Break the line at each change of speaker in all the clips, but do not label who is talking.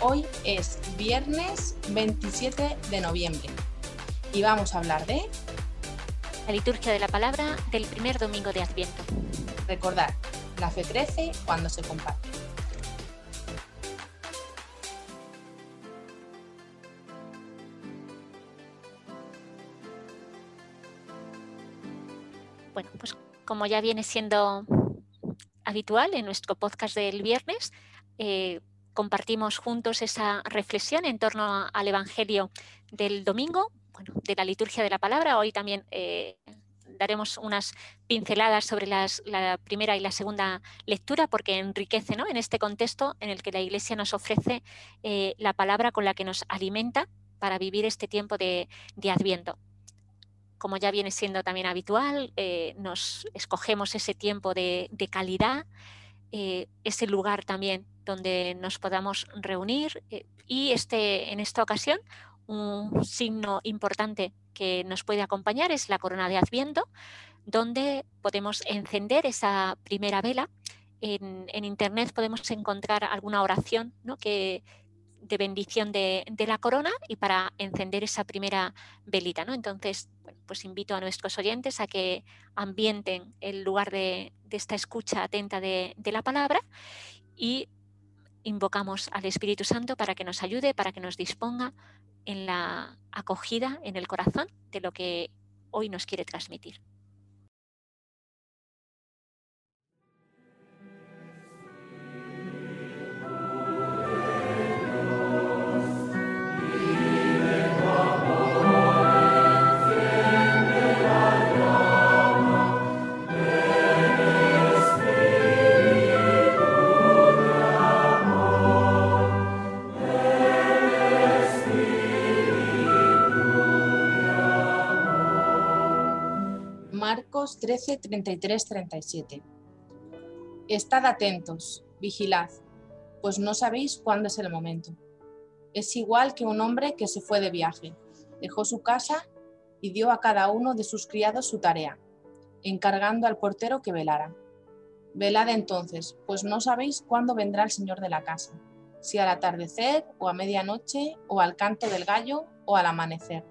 Hoy es viernes 27 de noviembre y vamos a hablar de...
La liturgia de la palabra del primer domingo de Adviento.
Recordar, la fe crece cuando se comparte.
Bueno, pues como ya viene siendo habitual en nuestro podcast del viernes, eh, compartimos juntos esa reflexión en torno al Evangelio del domingo, de la liturgia de la palabra. Hoy también eh, daremos unas pinceladas sobre la primera y la segunda lectura porque enriquece en este contexto en el que la Iglesia nos ofrece eh, la palabra con la que nos alimenta para vivir este tiempo de, Adviento. Como ya viene siendo también habitual, eh, nos escogemos ese tiempo de, calidad, ese lugar también donde nos podamos reunir eh, y este, en esta ocasión un signo importante que nos puede acompañar es la corona de Adviento, donde podemos encender esa primera vela. En, Internet podemos encontrar alguna oración que, de bendición de, la corona y para encender esa primera velita. ¿no? Entonces, pues invito a nuestros oyentes a que ambienten el lugar de, esta escucha atenta de, de la palabra y invocamos al Espíritu Santo para que nos ayude, para que nos disponga en la acogida en el corazón de lo que hoy nos quiere transmitir.
Marcos 13, 33, 37. Estad atentos, vigilad, pues no sabéis cuándo es el momento. Es igual que un hombre que se fue de viaje, dejó su casa y dio a cada uno de sus criados su tarea, encargando al portero que velara. Velad entonces, pues no sabéis cuándo vendrá el Señor de la casa, si al atardecer o a medianoche o al canto del gallo o al amanecer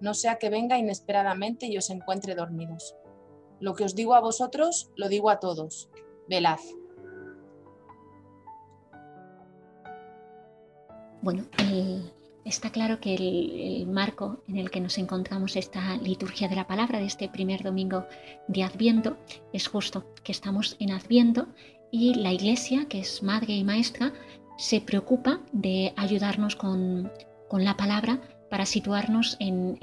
no sea que venga inesperadamente y os encuentre dormidos. Lo que os digo a vosotros, lo digo a todos. Velad.
Bueno, está claro que el, marco en el que nos encontramos esta liturgia de la palabra de este primer domingo de Adviento es justo que estamos en Adviento y la Iglesia, que es madre y maestra, se preocupa de ayudarnos con, con la palabra para situarnos en,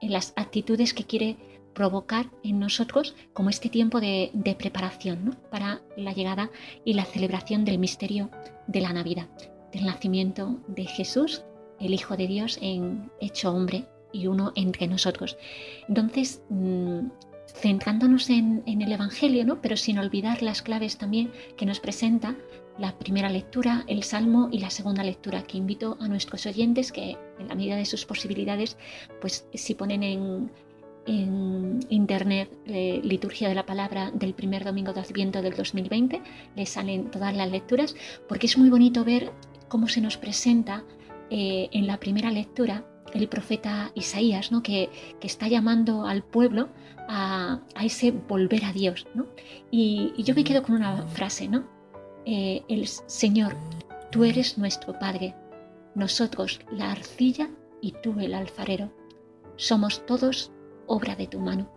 las actitudes que quiere provocar en nosotros como este tiempo de, preparación para la llegada y la celebración del misterio de la Navidad, del nacimiento de Jesús, el Hijo de Dios en hecho hombre y uno entre nosotros. Entonces, mm, centrándonos en, en, el Evangelio, ¿no? pero sin olvidar las claves también que nos presenta la primera lectura, el Salmo y la segunda lectura, que invito a nuestros oyentes que en la medida de sus posibilidades, pues si ponen en, internet eh, liturgia de la palabra del primer domingo de Adviento del 2020, les salen todas las lecturas, porque es muy bonito ver cómo se nos presenta eh, en la primera lectura el profeta Isaías, ¿no? que, está llamando al pueblo a, ese volver a Dios. Y, y, yo me quedo con una frase, ¿no? Eh, el Señor, tú eres nuestro Padre, nosotros la arcilla y tú el alfarero. Somos todos obra de tu mano.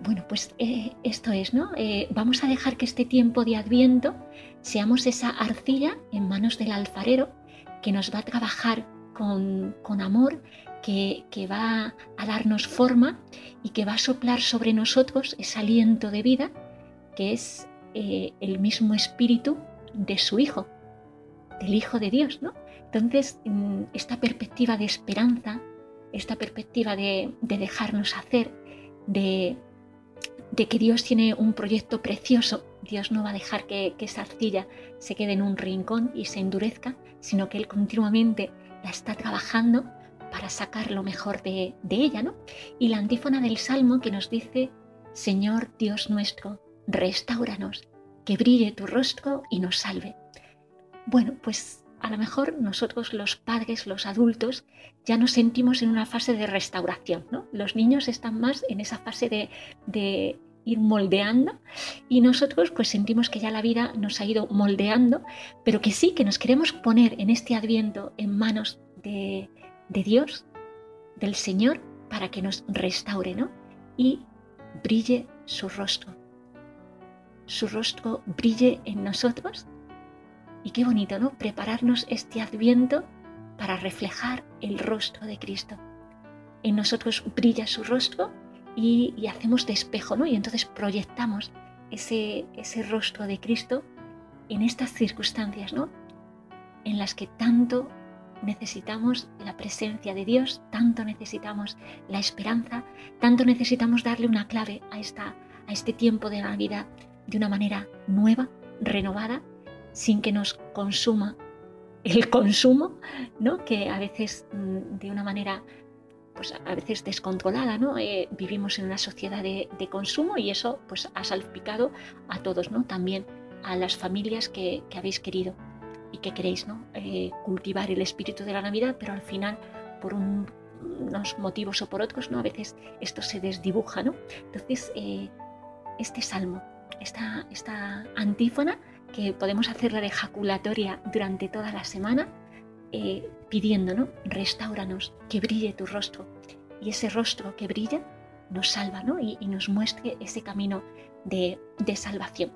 Bueno, pues eh, esto es, ¿no? Eh, vamos a dejar que este tiempo de adviento seamos esa arcilla en manos del alfarero que nos va a trabajar con, amor, que, que, va a darnos forma y que va a soplar sobre nosotros ese aliento de vida que es eh, el mismo espíritu de su Hijo. del Hijo de Dios, ¿no? Entonces, mm, esta perspectiva de esperanza, esta perspectiva de, dejarnos hacer, de, que Dios tiene un proyecto precioso, Dios no va a dejar que, esa arcilla se quede en un rincón y se endurezca, sino que Él continuamente la está trabajando para sacar lo mejor de, ella, ¿no? Y la antífona del Salmo que nos dice, Señor Dios nuestro, restauranos, que brille tu rostro y nos salve. Bueno, pues a lo mejor nosotros los padres, los adultos, ya nos sentimos en una fase de restauración, ¿no? Los niños están más en esa fase de, ir moldeando y nosotros pues sentimos que ya la vida nos ha ido moldeando, pero que sí, que nos queremos poner en este adviento en manos de, de Dios, del Señor, para que nos restaure, ¿no? Y brille su rostro. Su rostro brille en nosotros y qué bonito, ¿no? Prepararnos este adviento para reflejar el rostro de Cristo. En nosotros brilla su rostro y, hacemos de espejo, ¿no? Y entonces proyectamos ese, ese rostro de Cristo en estas circunstancias, ¿no? En las que tanto necesitamos la presencia de Dios, tanto necesitamos la esperanza, tanto necesitamos darle una clave a, esta, a este tiempo de Navidad de una manera nueva, renovada sin que nos consuma el consumo, ¿no? que a veces mm, de una manera pues a veces descontrolada, ¿no? Eh, vivimos en una sociedad de, consumo y eso pues ha salpicado a todos, ¿no? También a las familias que, habéis querido y que queréis, ¿no? Eh, cultivar el espíritu de la Navidad, pero al final por unos motivos o por otros, ¿no? A veces esto se desdibuja, ¿no? Entonces, eh, este salmo, esta, esta antífona, que podemos hacerla de ejaculatoria durante toda la semana, eh, pidiendo, ¿no? Restauranos, que brille tu rostro. Y ese rostro que brilla nos salva, ¿no? Y, nos muestre ese camino de, salvación.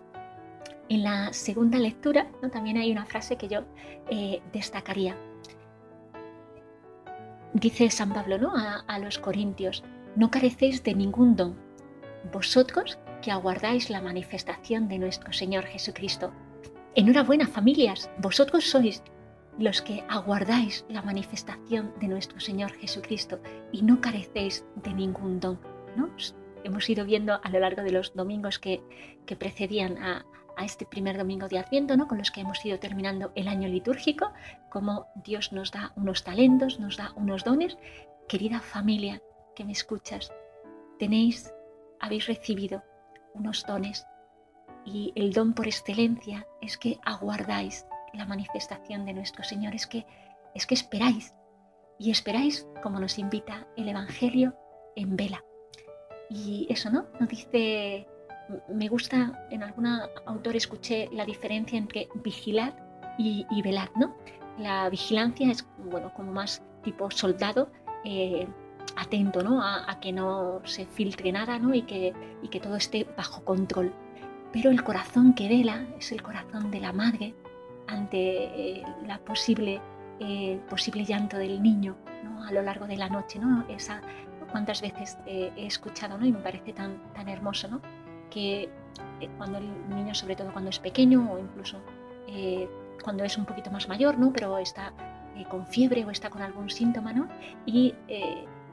En la segunda lectura también hay una frase que yo eh, destacaría. Dice San Pablo ¿no? a, a los corintios, no carecéis de ningún don. Vosotros que aguardáis la manifestación de nuestro Señor Jesucristo, Enhorabuena familias, vosotros sois los que aguardáis la manifestación de nuestro Señor Jesucristo y no carecéis de ningún don. ¿no? Hemos ido viendo a lo largo de los domingos que, que precedían a, este primer domingo de Adviento, ¿no? con los que hemos ido terminando el año litúrgico, cómo Dios nos da unos talentos, nos da unos dones. Querida familia que me escuchas, tenéis, habéis recibido unos dones y el don por excelencia es que aguardáis la manifestación de nuestro Señor, es que, es que esperáis. Y esperáis, como nos invita el Evangelio, en vela. Y eso, ¿no? No dice, me gusta, en algún autor escuché la diferencia entre vigilar y, velar, ¿no? La vigilancia es, bueno, como más tipo soldado, eh, atento, ¿no? A, que no se filtre nada, ¿no? Y que, y que todo esté bajo control pero el corazón que vela es el corazón de la madre ante eh, la posible, eh, posible llanto del niño ¿no? a lo largo de la noche. ¿no? Esa, cuántas veces eh, he escuchado ¿no? y me parece tan, tan hermoso ¿no? que cuando el niño, sobre todo cuando es pequeño o incluso cuando es un poquito más mayor, ¿no? pero está con fiebre o está con algún síntoma, ¿no? y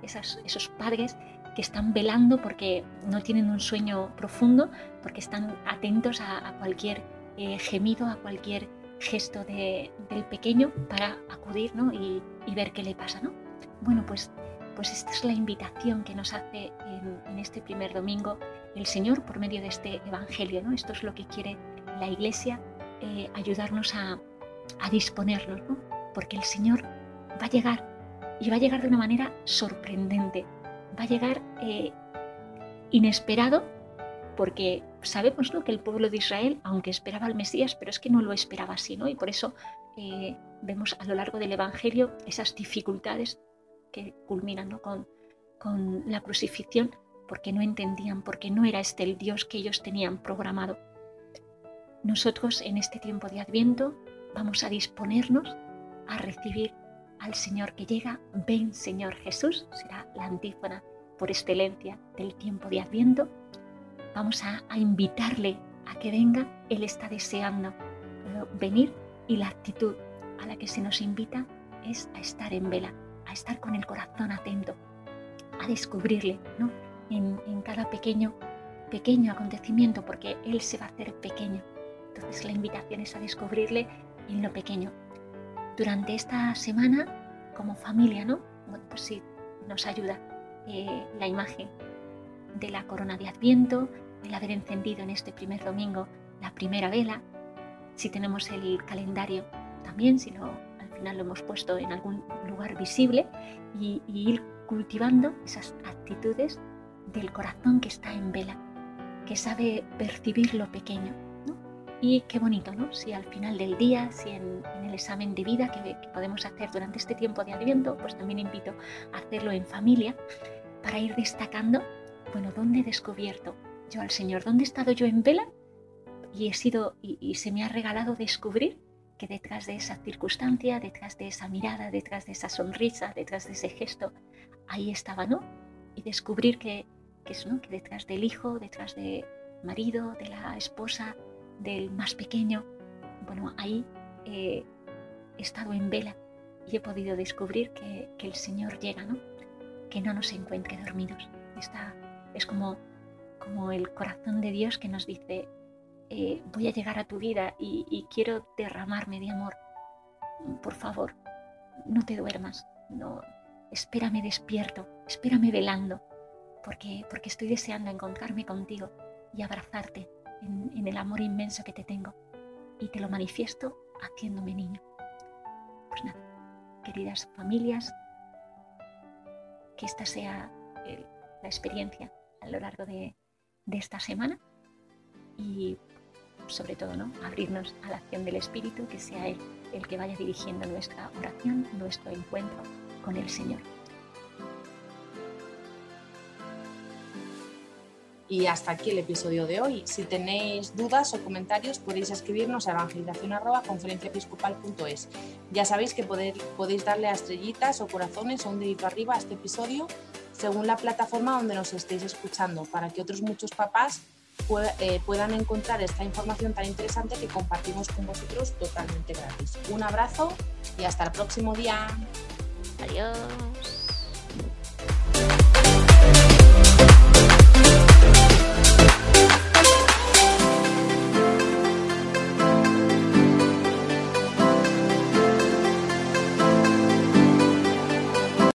esas, esos padres que están velando porque no tienen un sueño profundo, porque están atentos a, cualquier eh, gemido, a cualquier gesto del pequeño para acudir y, ver qué le pasa. ¿no? Bueno, pues, pues esta es la invitación que nos hace en, este primer domingo el Señor por medio de este Evangelio. ¿no? Esto es lo que quiere la Iglesia, eh, ayudarnos a, a disponernos, ¿no? porque el Señor va a llegar y va a llegar de una manera sorprendente va a llegar eh, inesperado porque sabemos que el pueblo de Israel, aunque esperaba al Mesías, pero es que no lo esperaba así, ¿no? Y por eso eh, vemos a lo largo del Evangelio esas dificultades que culminan con, con la crucifixión, porque no entendían, porque no era este el Dios que ellos tenían programado. Nosotros en este tiempo de Adviento vamos a disponernos a recibir al Señor que llega, ven Señor Jesús, será la antífona por excelencia del tiempo de Adviento. Vamos a, invitarle a que venga, Él está deseando venir y la actitud a la que se nos invita es a estar en vela, a estar con el corazón atento, a descubrirle ¿no? en, en cada pequeño, pequeño acontecimiento, porque Él se va a hacer pequeño. Entonces la invitación es a descubrirle en lo pequeño. Durante esta semana, como familia, ¿no? pues sí, nos ayuda eh, la imagen de la corona de Adviento, el haber encendido en este primer domingo la primera vela, si tenemos el calendario también, si no, al final lo hemos puesto en algún lugar visible, y, y ir cultivando esas actitudes del corazón que está en vela, que sabe percibir lo pequeño. Y qué bonito, ¿no? Si al final del día, si en, el examen de vida que, que, podemos hacer durante este tiempo de Adviento, pues también invito a hacerlo en familia para ir destacando, bueno, ¿dónde he descubierto yo al Señor? ¿Dónde he estado yo en vela? Y he sido, y, y se me ha regalado descubrir que detrás de esa circunstancia, detrás de esa mirada, detrás de esa sonrisa, detrás de ese gesto, ahí estaba, ¿no? Y descubrir que, que, es, ¿no? que detrás del hijo, detrás del marido, de la esposa, del más pequeño, bueno, ahí eh, he estado en vela y he podido descubrir que, el Señor llega, ¿no? Que no nos encuentre dormidos. Está, es como, como el corazón de Dios que nos dice, eh, voy a llegar a tu vida y, y, quiero derramarme de amor. Por favor, no te duermas, no, espérame despierto, espérame velando, porque, porque estoy deseando encontrarme contigo y abrazarte en, el amor inmenso que te tengo. Y te lo manifiesto haciéndome niño. Pues nada, queridas familias, que esta sea el, la experiencia a lo largo de, de esta semana y sobre todo, ¿no? Abrirnos a la acción del Espíritu, que sea Él el que vaya dirigiendo nuestra oración, nuestro encuentro con el Señor.
Y hasta aquí el episodio de hoy. Si tenéis dudas o comentarios podéis escribirnos a evangelización.conferenciaepiscopal.es. Ya sabéis que podéis darle a estrellitas o corazones o un dedito arriba a este episodio según la plataforma donde nos estéis escuchando para que otros muchos papás eh, puedan encontrar esta información tan interesante que compartimos con vosotros totalmente gratis. Un abrazo y hasta el próximo día.
Adiós.